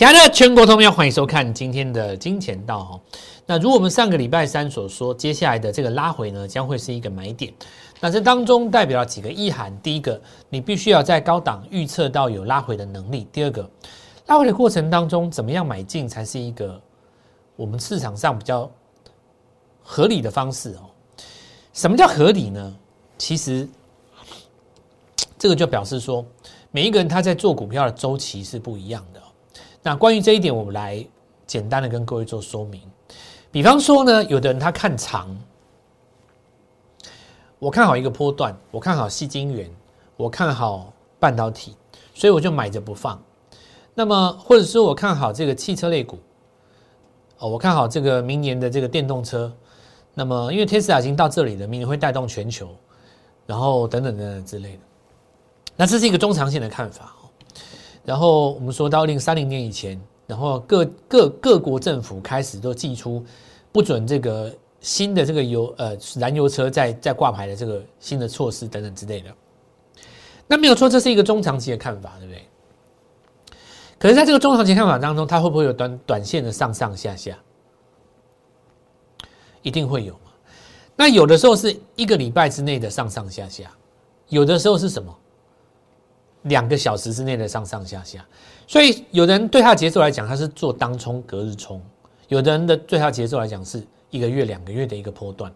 亲爱的全国同胞，欢迎收看今天的金钱道哈。那如我们上个礼拜三所说，接下来的这个拉回呢，将会是一个买点。那这当中代表了几个意涵：第一个，你必须要在高档预测到有拉回的能力；第二个，拉回的过程当中，怎么样买进才是一个我们市场上比较合理的方式哦。什么叫合理呢？其实这个就表示说，每一个人他在做股票的周期是不一样的。那关于这一点，我们来简单的跟各位做说明。比方说呢，有的人他看长，我看好一个波段，我看好细晶圆，我看好半导体，所以我就买着不放。那么或者说我看好这个汽车类股，哦，我看好这个明年的这个电动车。那么因为 Tesla 已经到这里了，明年会带动全球，然后等等等等之类的。那这是一个中长线的看法。然后我们说到二零三零年以前，然后各各各国政府开始都寄出不准这个新的这个油呃燃油车在在挂牌的这个新的措施等等之类的。那没有错，这是一个中长期的看法，对不对？可是在这个中长期看法当中，它会不会有短短线的上上下下？一定会有嘛？那有的时候是一个礼拜之内的上上下下，有的时候是什么？两个小时之内的上上下下，所以有人对他节奏来讲，他是做当冲隔日冲；有的人的对他节奏来讲，是一个月、两个月的一个波段。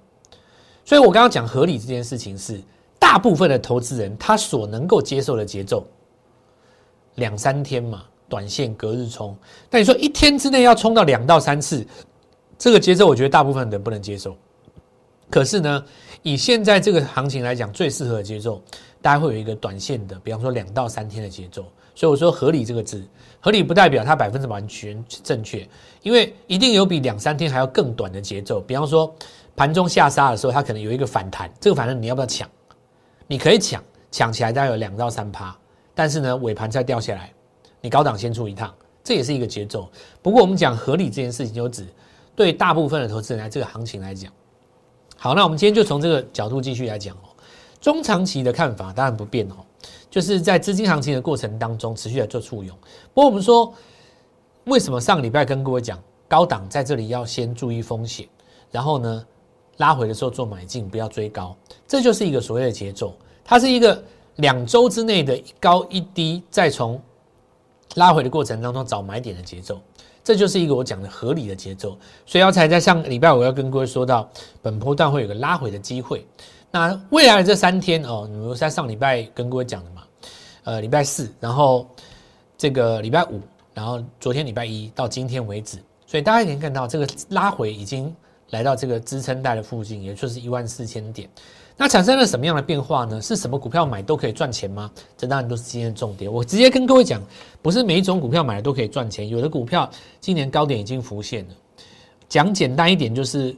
所以我刚刚讲合理这件事情，是大部分的投资人他所能够接受的节奏，两三天嘛，短线隔日冲。但你说一天之内要冲到两到三次，这个节奏，我觉得大部分人不能接受。可是呢，以现在这个行情来讲，最适合的节奏。大家会有一个短线的，比方说两到三天的节奏，所以我说合理这个字，合理不代表它百分之百完全正确，因为一定有比两三天还要更短的节奏。比方说盘中下杀的时候，它可能有一个反弹，这个反正你要不要抢？你可以抢，抢起来大概有两到三趴，但是呢尾盘再掉下来，你高档先出一趟，这也是一个节奏。不过我们讲合理这件事情，就指对大部分的投资人来这个行情来讲，好，那我们今天就从这个角度继续来讲哦。中长期的看法当然不变哦，就是在资金行情的过程当中持续的做簇拥。不过我们说，为什么上礼拜跟各位讲高档在这里要先注意风险，然后呢拉回的时候做买进，不要追高，这就是一个所谓的节奏。它是一个两周之内的一高一低，再从拉回的过程当中找买点的节奏，这就是一个我讲的合理的节奏。所以要才在上礼拜我要跟各位说到，本波段会有个拉回的机会。那未来的这三天哦，你们在上礼拜跟各位讲的嘛，呃，礼拜四，然后这个礼拜五，然后昨天礼拜一到今天为止，所以大家可以看到这个拉回已经来到这个支撑带的附近，也就是一万四千点。那产生了什么样的变化呢？是什么股票买都可以赚钱吗？这当然都是今天的重点。我直接跟各位讲，不是每一种股票买了都可以赚钱，有的股票今年高点已经浮现了。讲简单一点就是。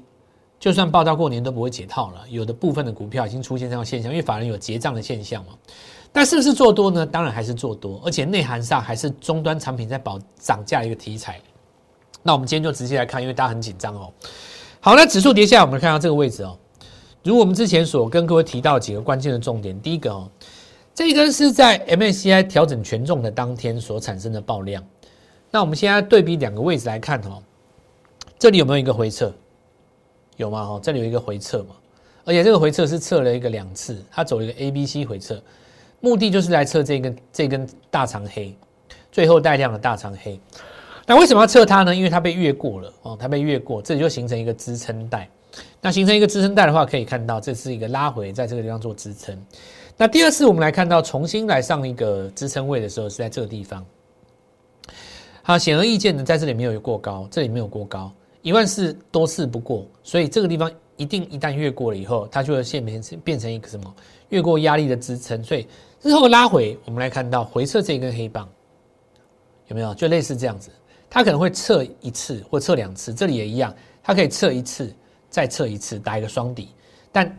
就算报到过年都不会解套了，有的部分的股票已经出现这样现象，因为法人有结账的现象嘛。但是不是做多呢？当然还是做多，而且内涵上还是终端产品在保涨价一个题材。那我们今天就直接来看，因为大家很紧张哦。好，那指数跌下，我们看到这个位置哦。如我们之前所跟各位提到几个关键的重点，第一个哦，这一根是在 MACI 调整权重的当天所产生的爆量。那我们现在对比两个位置来看哦，这里有没有一个回撤？有吗？哈，这里有一个回撤嘛，而且这个回撤是测了一个两次，它走了一个 A、B、C 回撤，目的就是来测这根这根大长黑，最后带量的大长黑。那为什么要测它呢？因为它被越过了哦，它被越过，这里就形成一个支撑带。那形成一个支撑带的话，可以看到这是一个拉回，在这个地方做支撑。那第二次我们来看到重新来上一个支撑位的时候，是在这个地方。好，显而易见的，在这里没有过高，这里没有过高。一万四多次不过，所以这个地方一定一旦越过了以后，它就会现变成变成一个什么越过压力的支撑。所以日后拉回，我们来看到回撤这根黑棒有没有？就类似这样子，它可能会测一次或测两次，这里也一样，它可以测一次再测一次，打一个双底。但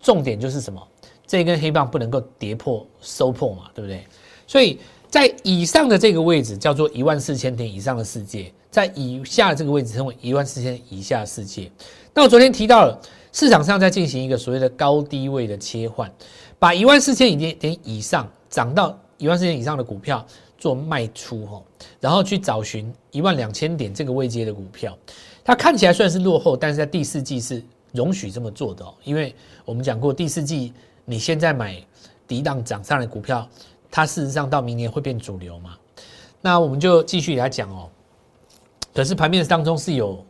重点就是什么？这根黑棒不能够跌破收破嘛，对不对？所以在以上的这个位置叫做一万四千点以上的世界。在以下的这个位置称为一万四千以下世界。那我昨天提到了市场上在进行一个所谓的高低位的切换，把一万四千点点以上涨到一万四千以上的股票做卖出哈，然后去找寻一万两千点这个位阶的股票，它看起来算是落后，但是在第四季是容许这么做的，因为我们讲过第四季你现在买抵挡涨上的股票，它事实上到明年会变主流嘛。那我们就继续来讲哦，可是盘面当中是有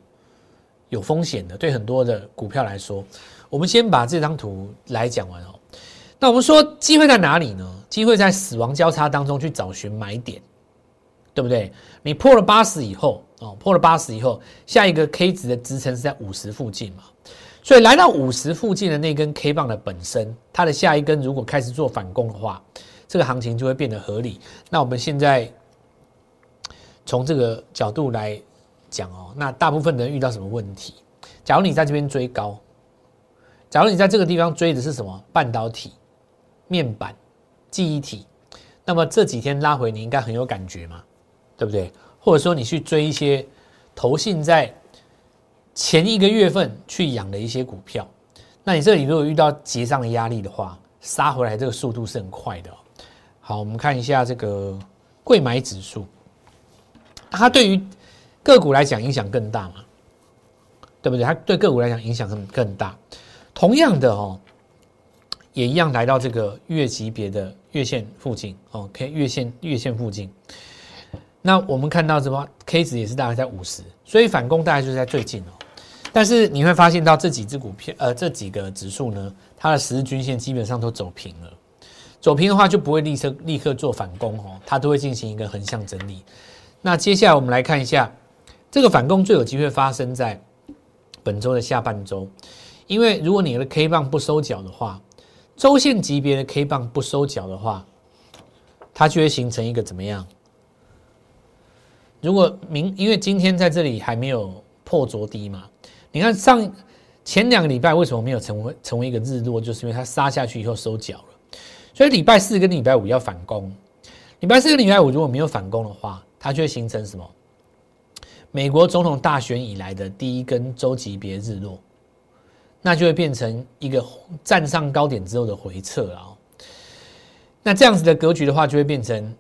有风险的，对很多的股票来说，我们先把这张图来讲完哦。那我们说机会在哪里呢？机会在死亡交叉当中去找寻买点，对不对？你破了八十以后哦，破了八十以后，下一个 K 值的支撑是在五十附近嘛？所以来到五十附近的那根 K 棒的本身，它的下一根如果开始做反攻的话，这个行情就会变得合理。那我们现在从这个角度来讲哦，那大部分人遇到什么问题？假如你在这边追高，假如你在这个地方追的是什么半导体？面板、记忆体，那么这几天拉回，你应该很有感觉嘛，对不对？或者说你去追一些投信在前一个月份去养的一些股票，那你这里如果遇到结账的压力的话，杀回来这个速度是很快的。好，我们看一下这个贵买指数，它对于个股来讲影响更大嘛，对不对？它对个股来讲影响更更大。同样的哦。也一样来到这个月级别的月线附近哦，K 月线月线附近。那我们看到什么 K 值也是大概在五十，所以反攻大概就是在最近哦。但是你会发现到这几只股票，呃，这几个指数呢，它的十日均线基本上都走平了。走平的话就不会立刻立刻做反攻哦，它都会进行一个横向整理。那接下来我们来看一下，这个反攻最有机会发生在本周的下半周，因为如果你的 K 棒不收脚的话。周线级别的 K 棒不收脚的话，它就会形成一个怎么样？如果明因为今天在这里还没有破昨低嘛，你看上前两个礼拜为什么没有成为成为一个日落？就是因为它杀下去以后收脚了。所以礼拜四跟礼拜五要反攻，礼拜四跟礼拜五如果没有反攻的话，它就会形成什么？美国总统大选以来的第一根周级别日落。那就会变成一个站上高点之后的回撤了哦。那这样子的格局的话，就会变成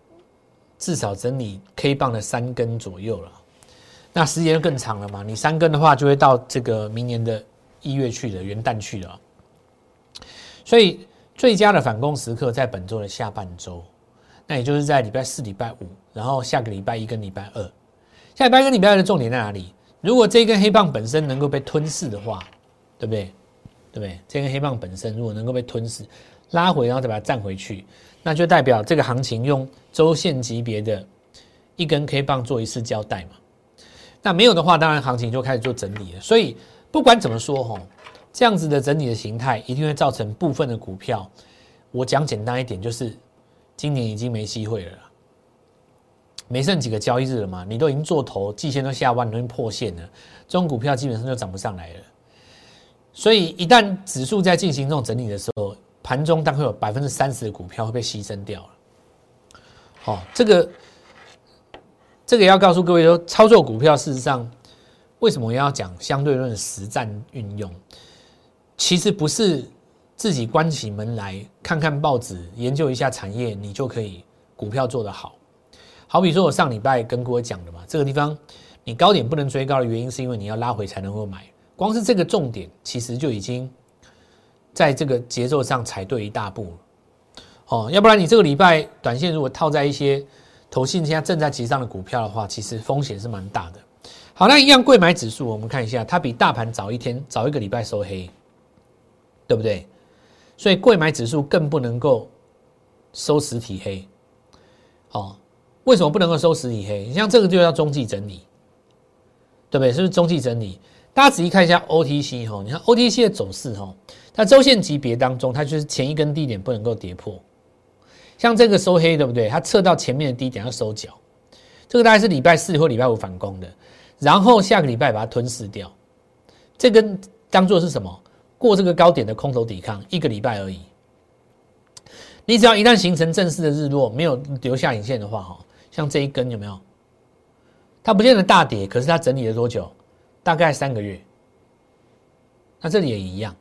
至少整理 K 棒的三根左右了。那时间更长了嘛？你三根的话，就会到这个明年的一月去了，元旦去了。所以最佳的反攻时刻在本周的下半周，那也就是在礼拜四、礼拜五，然后下个礼拜一跟礼拜二。下礼拜一跟礼拜二的重点在哪里？如果这一根黑棒本身能够被吞噬的话。对不对？对不对？这根黑棒本身如果能够被吞噬、拉回，然后再把它站回去，那就代表这个行情用周线级别的一根 K 棒做一次交代嘛。那没有的话，当然行情就开始做整理了。所以不管怎么说，吼，这样子的整理的形态一定会造成部分的股票。我讲简单一点，就是今年已经没机会了，没剩几个交易日了嘛。你都已经做头，季线都下弯，都已经破线了，这种股票基本上就涨不上来了。所以，一旦指数在进行这种整理的时候，盘中大概有百分之三十的股票会被牺牲掉了。好，这个这个要告诉各位说，操作股票事实上，为什么要讲相对论实战运用？其实不是自己关起门来看看报纸，研究一下产业，你就可以股票做得好。好比说我上礼拜跟各位讲的嘛，这个地方你高点不能追高的原因，是因为你要拉回才能够买。光是这个重点，其实就已经在这个节奏上踩对一大步了，哦，要不然你这个礼拜短线如果套在一些投信现在正在急上的股票的话，其实风险是蛮大的。好，那一样贵买指数，我们看一下，它比大盘早一天，早一个礼拜收黑，对不对？所以贵买指数更不能够收实体黑。哦，为什么不能够收实体黑？你像这个就叫中继整理，对不对？是不是中继整理？大家仔细看一下 OTC 哈，你看 OTC 的走势哈，它周线级别当中，它就是前一根低点不能够跌破，像这个收黑对不对？它测到前面的低点要收脚，这个大概是礼拜四或礼拜五反攻的，然后下个礼拜把它吞噬掉，这根当做是什么？过这个高点的空头抵抗一个礼拜而已。你只要一旦形成正式的日落，没有留下影线的话哈，像这一根有没有？它不见得大跌，可是它整理了多久？大概三个月，那这里也一样。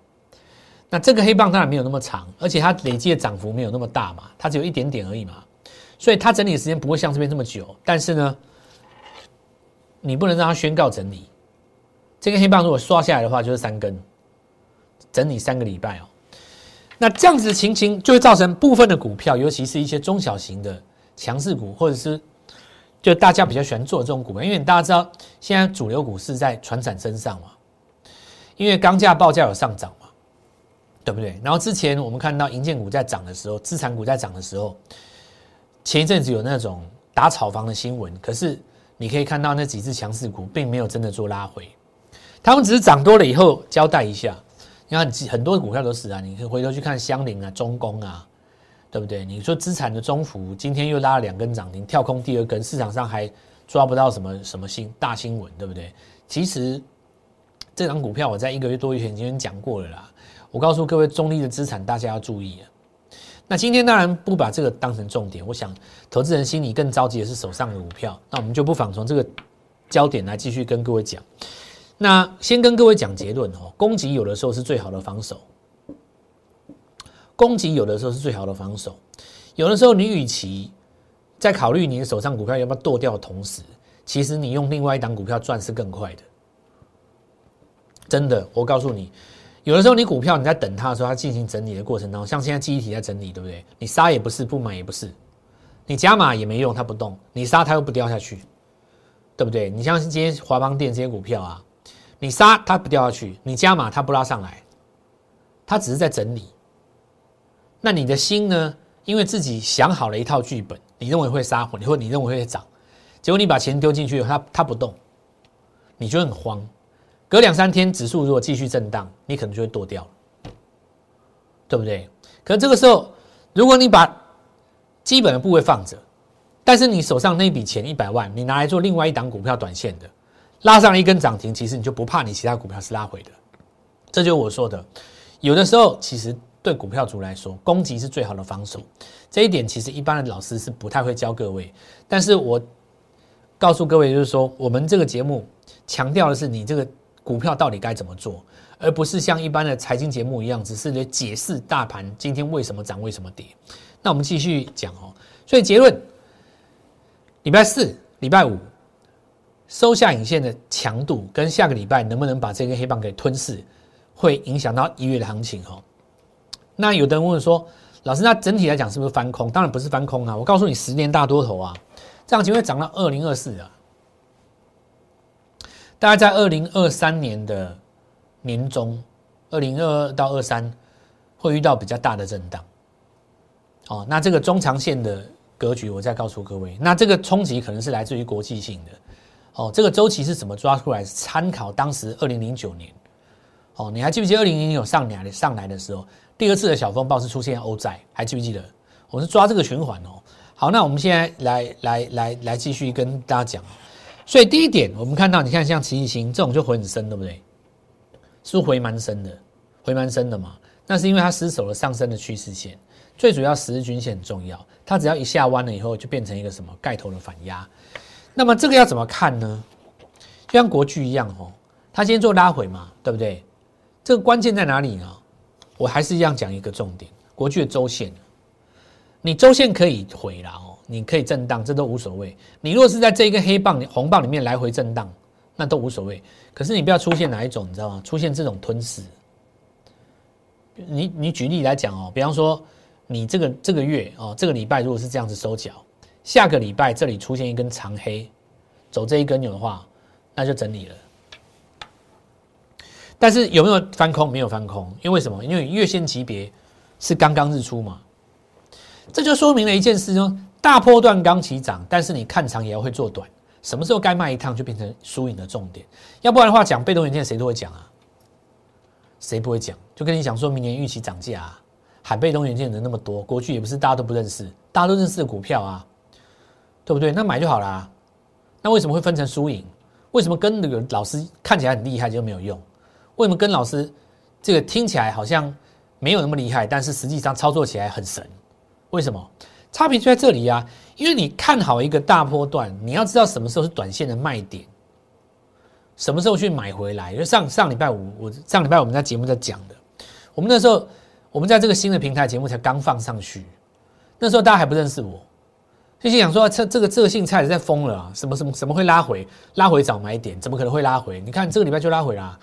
那这个黑棒当然没有那么长，而且它累积的涨幅没有那么大嘛，它只有一点点而已嘛。所以它整理的时间不会像这边这么久。但是呢，你不能让它宣告整理。这根黑棒如果刷下来的话，就是三根，整理三个礼拜哦。那这样子的情形就会造成部分的股票，尤其是一些中小型的强势股，或者是就大家比较喜欢做这种股票，因为大家知道现在主流股是在船产身上嘛，因为钢价报价有上涨嘛，对不对？然后之前我们看到银建股在涨的时候，资产股在涨的时候，前一阵子有那种打炒房的新闻，可是你可以看到那几只强势股并没有真的做拉回，他们只是涨多了以后交代一下。你看很多股票都是啊，你可以回头去看香菱啊、中工啊，对不对？你说资产的中幅今天又拉了两根涨停，跳空第二根，市场上还抓不到什么什么新大新闻，对不对？其实这张股票我在一个月多以前已经讲过了啦。我告诉各位，中立的资产大家要注意。那今天当然不把这个当成重点，我想投资人心里更着急的是手上的股票。那我们就不妨从这个焦点来继续跟各位讲。那先跟各位讲结论哦，攻击有的时候是最好的防守，攻击有的时候是最好的防守，有的时候你与其在考虑你的手上股票要不要剁掉的同时，其实你用另外一档股票赚是更快的，真的，我告诉你，有的时候你股票你在等它的时候，它进行整理的过程当中，像现在记忆体在整理，对不对？你杀也不是，不买也不是，你加码也没用，它不动，你杀它又不掉下去，对不对？你像今天华邦电这些股票啊。你杀它不掉下去，你加码它不拉上来，它只是在整理。那你的心呢？因为自己想好了一套剧本，你认为会杀，或你认为会涨，结果你把钱丢进去，它它不动，你就很慌。隔两三天指数如果继续震荡，你可能就会剁掉，对不对？可这个时候，如果你把基本的部位放着，但是你手上那笔钱一百万，你拿来做另外一档股票短线的。拉上一根涨停，其实你就不怕你其他股票是拉回的，这就是我说的。有的时候，其实对股票族来说，攻击是最好的防守。这一点其实一般的老师是不太会教各位。但是我告诉各位，就是说，我们这个节目强调的是你这个股票到底该怎么做，而不是像一般的财经节目一样，只是来解释大盘今天为什么涨、为什么跌。那我们继续讲哦。所以结论：礼拜四、礼拜五。收下影线的强度跟下个礼拜能不能把这根黑棒给吞噬，会影响到一月的行情哦。那有的人问说，老师，那整体来讲是不是翻空？当然不是翻空啊！我告诉你，十年大多头啊，这样就会涨到二零二四啊。大概在二零二三年的年中，二零二二到二三会遇到比较大的震荡。哦，那这个中长线的格局，我再告诉各位，那这个冲击可能是来自于国际性的。哦，这个周期是怎么抓出来？参考当时二零零九年，哦，你还记不记得二零零九上来上来的时候，第二次的小风暴是出现欧债，还记不记得？我是抓这个循环哦。好，那我们现在来来来来继续跟大家讲。所以第一点，我们看到，你看像奇异星这种就回很深，对不对？是回蛮深的，回蛮深的嘛。那是因为它失守了上升的趋势线，最主要十日均线很重要，它只要一下弯了以后，就变成一个什么盖头的反压。那么这个要怎么看呢？就像国巨一样哦，它今天做拉回嘛，对不对？这个关键在哪里呢？我还是一样讲一个重点：国巨的周线，你周线可以回了哦，你可以震荡，这都无所谓。你如果是在这一个黑棒、红棒里面来回震荡，那都无所谓。可是你不要出现哪一种，你知道吗？出现这种吞噬。你你举例来讲哦，比方说你这个这个月哦，这个礼拜如果是这样子收脚。下个礼拜这里出现一根长黑，走这一根有的话，那就整理了。但是有没有翻空？没有翻空，因为什么？因为月线级别是刚刚日出嘛。这就说明了一件事：哦，大波段刚起涨，但是你看长也要会做短。什么时候该卖一趟，就变成输赢的重点。要不然的话，讲被动元件谁都会讲啊，谁不会讲？就跟你讲说明年预期涨价，啊，喊被动元件的人那么多，过去也不是大家都不认识，大家都认识的股票啊。对不对？那买就好啦。那为什么会分成输赢？为什么跟那个老师看起来很厉害就没有用？为什么跟老师这个听起来好像没有那么厉害，但是实际上操作起来很神？为什么？差别就在这里呀。因为你看好一个大波段，你要知道什么时候是短线的卖点，什么时候去买回来。因为上上礼拜五，我上礼拜我们在节目在讲的，我们那时候我们在这个新的平台节目才刚放上去，那时候大家还不认识我。就心想说这这个这个姓蔡的在疯了啊，什么什么什么会拉回？拉回早买点，怎么可能会拉回？你看这个礼拜就拉回啦，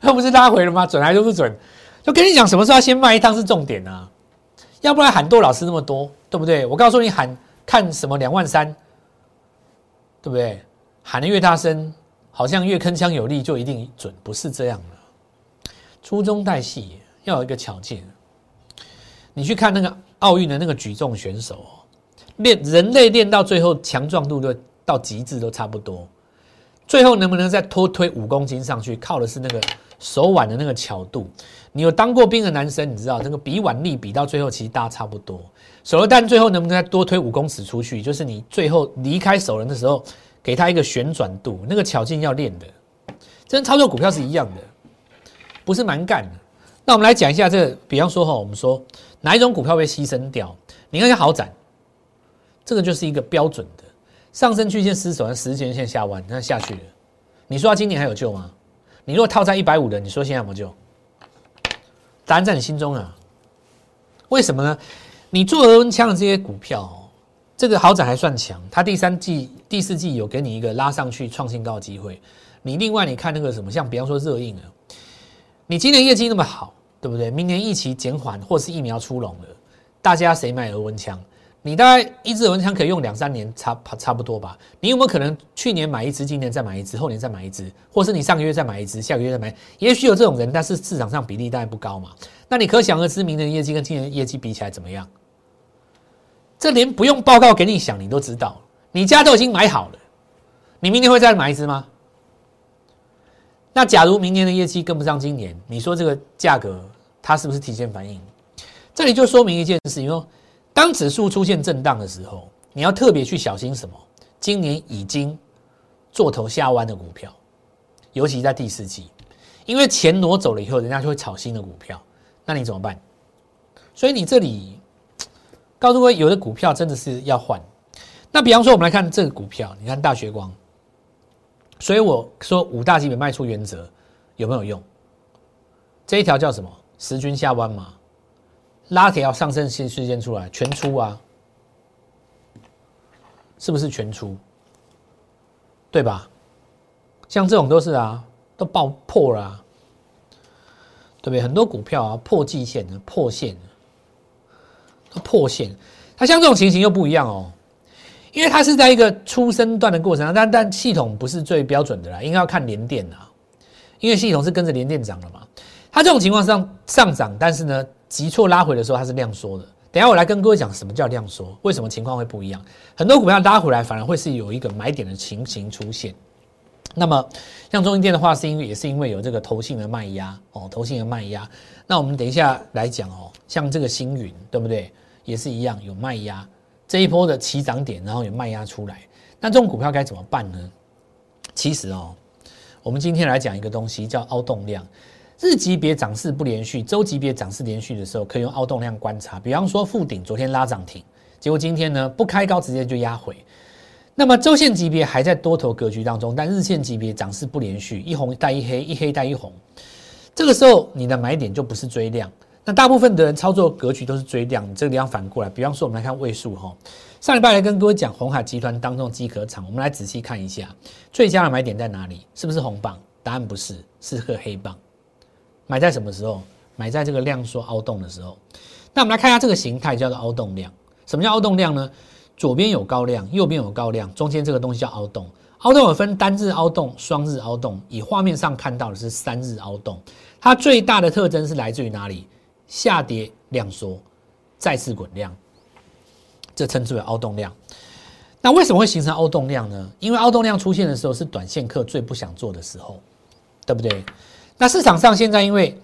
那 不是拉回了吗？准还是不准？就跟你讲什么时候要先卖一趟是重点啊，要不然喊多老师那么多，对不对？我告诉你喊看什么两万三，对不对？喊的越大声，好像越铿锵有力，就一定准，不是这样的。粗中带细，要有一个巧劲。你去看那个奥运的那个举重选手，练人类练到最后强壮度都到极致都差不多，最后能不能再拖推五公斤上去，靠的是那个手腕的那个巧度。你有当过兵的男生，你知道那个比腕力比到最后其实大差不多。手榴弹最后能不能再多推五公尺出去，就是你最后离开手人的时候，给他一个旋转度，那个巧劲要练的。这跟操作股票是一样的，不是蛮干的。那我们来讲一下这个，比方说哈，我们说。哪一种股票被牺牲掉？你看下豪展，这个就是一个标准的上升曲线失守，十日线下弯，那下去了。你说它今年还有救吗？你如果套在一百五的，你说现在有没有救？答案在你心中啊。为什么呢？你做额温枪的这些股票，这个豪展还算强，它第三季、第四季有给你一个拉上去创新高的机会。你另外你看那个什么，像比方说热映啊，你今年业绩那么好。对不对？明年疫情减缓，或是疫苗出笼了，大家谁买额温枪？你大概一支蚊香可以用两三年，差差不多吧？你有没有可能去年买一支，今年再买一支，后年再买一支，或是你上个月再买一支，下个月再买？也许有这种人，但是市场上比例当然不高嘛。那你可想而知，明年业绩跟今年业绩比起来怎么样？这连不用报告给你想，你都知道，你家都已经买好了，你明年会再买一支吗？那假如明年的业绩跟不上今年，你说这个价格？它是不是提前反应？这里就说明一件事，因为当指数出现震荡的时候，你要特别去小心什么？今年已经做头下弯的股票，尤其在第四季，因为钱挪走了以后，人家就会炒新的股票，那你怎么办？所以你这里告诉各位，有的股票真的是要换。那比方说，我们来看这个股票，你看大学光，所以我说五大基本卖出原则有没有用？这一条叫什么？十均下弯嘛，拉条上升新事件出来，全出啊，是不是全出？对吧？像这种都是啊，都爆破了，对不对？很多股票啊，破季线的，破线的，破线。它像这种情形又不一样哦，因为它是在一个出生段的过程，但但系统不是最标准的啦，应该要看连电啊，因为系统是跟着连电涨的嘛。它这种情况上上涨，但是呢，急挫拉回的时候它是量缩的。等下我来跟各位讲什么叫量缩，为什么情况会不一样？很多股票拉回来反而会是有一个买点的情形出现。那么像中银电的话，是因为也是因为有这个投信的卖压哦，投信的卖压。那我们等一下来讲哦，像这个星云对不对？也是一样有卖压，这一波的起涨点，然后有卖压出来。那这种股票该怎么办呢？其实哦，我们今天来讲一个东西叫凹动量。日级别涨势不连续，周级别涨势连续的时候，可以用凹动量观察。比方说，富鼎昨天拉涨停，结果今天呢不开高，直接就压回。那么周线级别还在多头格局当中，但日线级别涨势不连续，一红带一黑，一黑带一红。这个时候你的买点就不是追量。那大部分的人操作格局都是追量，这个地方反过来。比方说，我们来看位数哈，上礼拜来跟各位讲红海集团当中机壳厂，我们来仔细看一下，最佳的买点在哪里？是不是红棒？答案不是，是个黑棒。买在什么时候？买在这个量缩凹洞的时候。那我们来看一下这个形态，叫做凹洞量。什么叫凹洞量呢？左边有高量，右边有高量，中间这个东西叫凹洞。凹洞有分单日凹洞、双日凹洞。以画面上看到的是三日凹洞。它最大的特征是来自于哪里？下跌量缩，再次滚量，这称之为凹洞量。那为什么会形成凹洞量呢？因为凹洞量出现的时候是短线客最不想做的时候，对不对？那市场上现在因为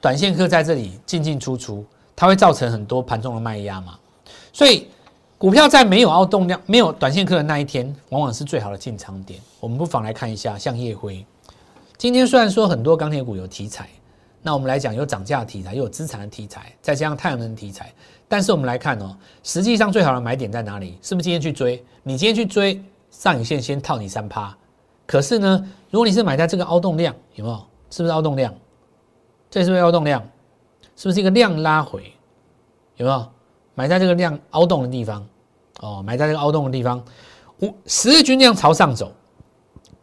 短线客在这里进进出出，它会造成很多盘中的卖压嘛，所以股票在没有凹动量、没有短线客的那一天，往往是最好的进场点。我们不妨来看一下，像夜辉，今天虽然说很多钢铁股有题材，那我们来讲有涨价题材，又有资产的题材，再加上太阳能题材，但是我们来看哦，实际上最好的买点在哪里？是不是今天去追？你今天去追上影线，先套你三趴。可是呢，如果你是买在这个凹动量，有没有？是不是凹动量？这是不是凹动量？是不是一个量拉回？有没有买在这个量凹动的地方？哦，买在这个凹洞的地方，五十日均量朝上走，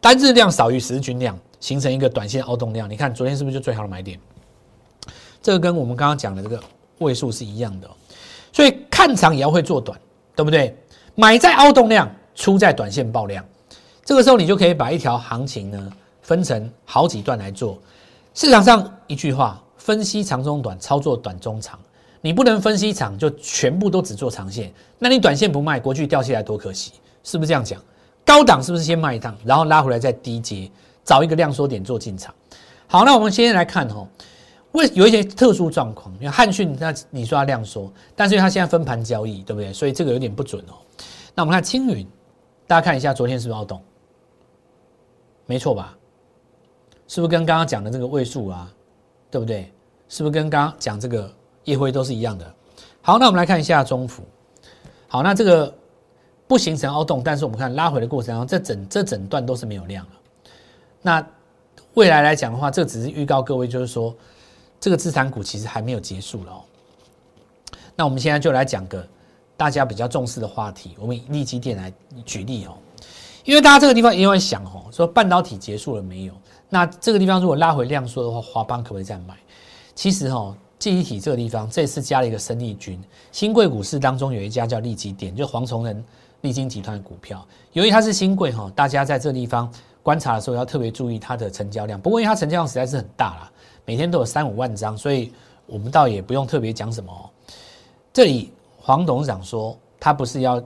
单日量少于十日均量，形成一个短线凹洞量。你看昨天是不是就最好的买点？这个跟我们刚刚讲的这个位数是一样的，所以看长也要会做短，对不对？买在凹洞量，出在短线爆量，这个时候你就可以把一条行情呢分成好几段来做。市场上一句话，分析长中短，操作短中长。你不能分析长就全部都只做长线，那你短线不卖，国巨掉下来多可惜，是不是这样讲？高档是不是先卖一趟，然后拉回来再低接，找一个量缩点做进场？好，那我们先来看哦。为有一些特殊状况，因为汉讯，那你说它量缩，但是它现在分盘交易，对不对？所以这个有点不准哦。那我们看青云，大家看一下，昨天是不是要动？没错吧？是不是跟刚刚讲的这个位数啊，对不对？是不是跟刚刚讲这个夜辉都是一样的？好，那我们来看一下中幅。好，那这个不形成凹洞，但是我们看拉回的过程当中，这整这整段都是没有量了。那未来来讲的话，这只是预告各位，就是说。这个资产股其实还没有结束了哦。那我们现在就来讲个大家比较重视的话题，我们以利基电来举例哦。因为大家这个地方也会想哦，说半导体结束了没有？那这个地方如果拉回量缩的话，华邦可不可以再买？其实哦，记忆体这个地方这次加了一个生力军，新贵股市当中有一家叫利基点，就黄崇仁利金集团的股票，由于它是新贵哈，大家在这地方观察的时候要特别注意它的成交量。不过因为它成交量实在是很大了。每天都有三五万张，所以我们倒也不用特别讲什么。这里黄董事长说，他不是要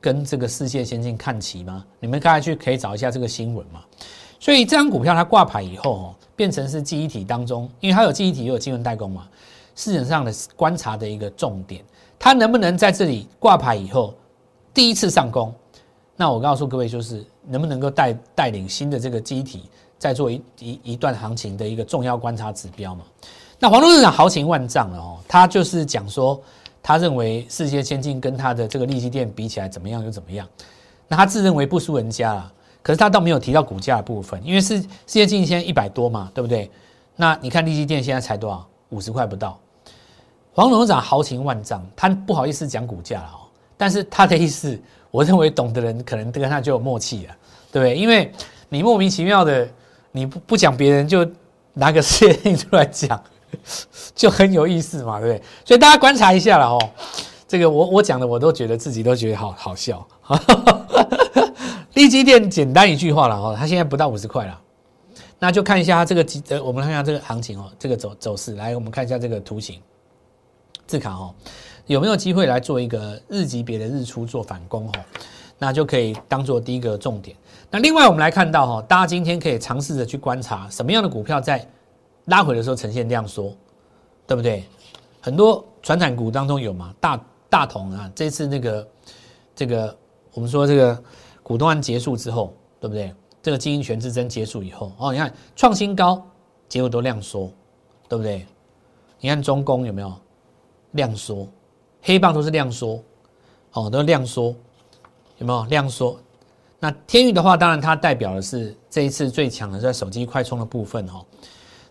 跟这个世界先进看齐吗？你们刚才去可以找一下这个新闻嘛。所以这张股票它挂牌以后哦，变成是记忆体当中，因为它有记忆体又有晶圆代工嘛，市场上的观察的一个重点，它能不能在这里挂牌以后第一次上攻？那我告诉各位，就是能不能够带带领新的这个记忆体。在做一一一段行情的一个重要观察指标嘛？那黄董事长豪情万丈了哦，他就是讲说，他认为世界先进跟他的这个利基店比起来怎么样就怎么样，那他自认为不输人家了。可是他倒没有提到股价的部分，因为是世界先进现在一百多嘛，对不对？那你看利基店现在才多少？五十块不到。黄董事长豪情万丈，他不好意思讲股价了哦，但是他的意思，我认为懂的人可能跟他就有默契了，对不对？因为你莫名其妙的。你不不讲别人，就拿个事业出来讲，就很有意思嘛，对不对？所以大家观察一下了哦。这个我我讲的，我都觉得自己都觉得好好笑。利基店简单一句话了哦，它现在不到五十块了，那就看一下它这个几呃，我们看一下这个行情哦，这个走走势。来，我们看一下这个图形，字卡哦，有没有机会来做一个日级别的日出做反攻哦？那就可以当做第一个重点。那另外我们来看到哈，大家今天可以尝试着去观察什么样的股票在拉回的时候呈现量缩，对不对？很多传产股当中有嘛，大大同啊，这次那个这个我们说这个股东案结束之后，对不对？这个经营权之争结束以后，哦，你看创新高，结果都量缩，对不对？你看中工有没有量缩？黑棒都是量缩，哦，都量缩。有没有量缩？那天宇的话，当然它代表的是这一次最强的在手机快充的部分哦。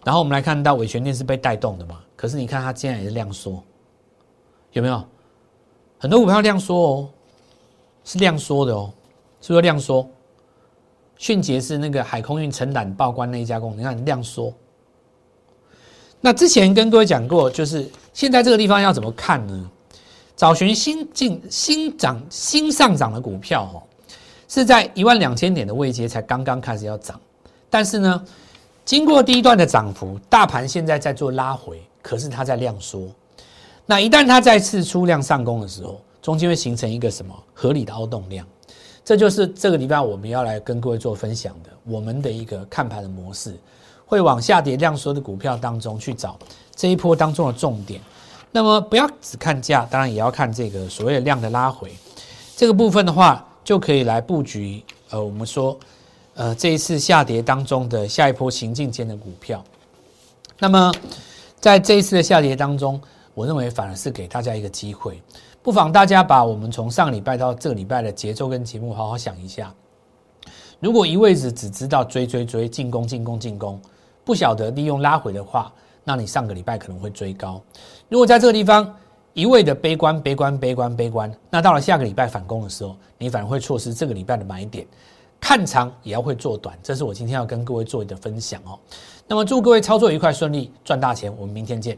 然后我们来看到伟全电是被带动的嘛？可是你看它竟然也是量缩，有没有？很多股票量缩哦，是量缩的哦，是不是量缩？迅捷是那个海空运承揽报关那一家公司，你看量缩。那之前跟各位讲过，就是现在这个地方要怎么看呢？找寻新进新涨新上涨的股票哦，是在一万两千点的位阶才刚刚开始要涨，但是呢，经过第一段的涨幅，大盘现在在做拉回，可是它在量缩。那一旦它再次出量上攻的时候，中间会形成一个什么合理的凹动量？这就是这个礼拜我们要来跟各位做分享的，我们的一个看盘的模式，会往下跌量缩的股票当中去找这一波当中的重点。那么不要只看价，当然也要看这个所谓的量的拉回，这个部分的话就可以来布局。呃，我们说，呃，这一次下跌当中的下一波行进间的股票。那么在这一次的下跌当中，我认为反而是给大家一个机会，不妨大家把我们从上礼拜到这个礼拜的节奏跟节目好好想一下。如果一味子只知道追追追进攻进攻进攻，不晓得利用拉回的话。那你上个礼拜可能会追高，如果在这个地方一味的悲观、悲观、悲观、悲观，那到了下个礼拜反攻的时候，你反而会错失这个礼拜的买点。看长也要会做短，这是我今天要跟各位做的分享哦。那么祝各位操作愉快顺利，赚大钱。我们明天见。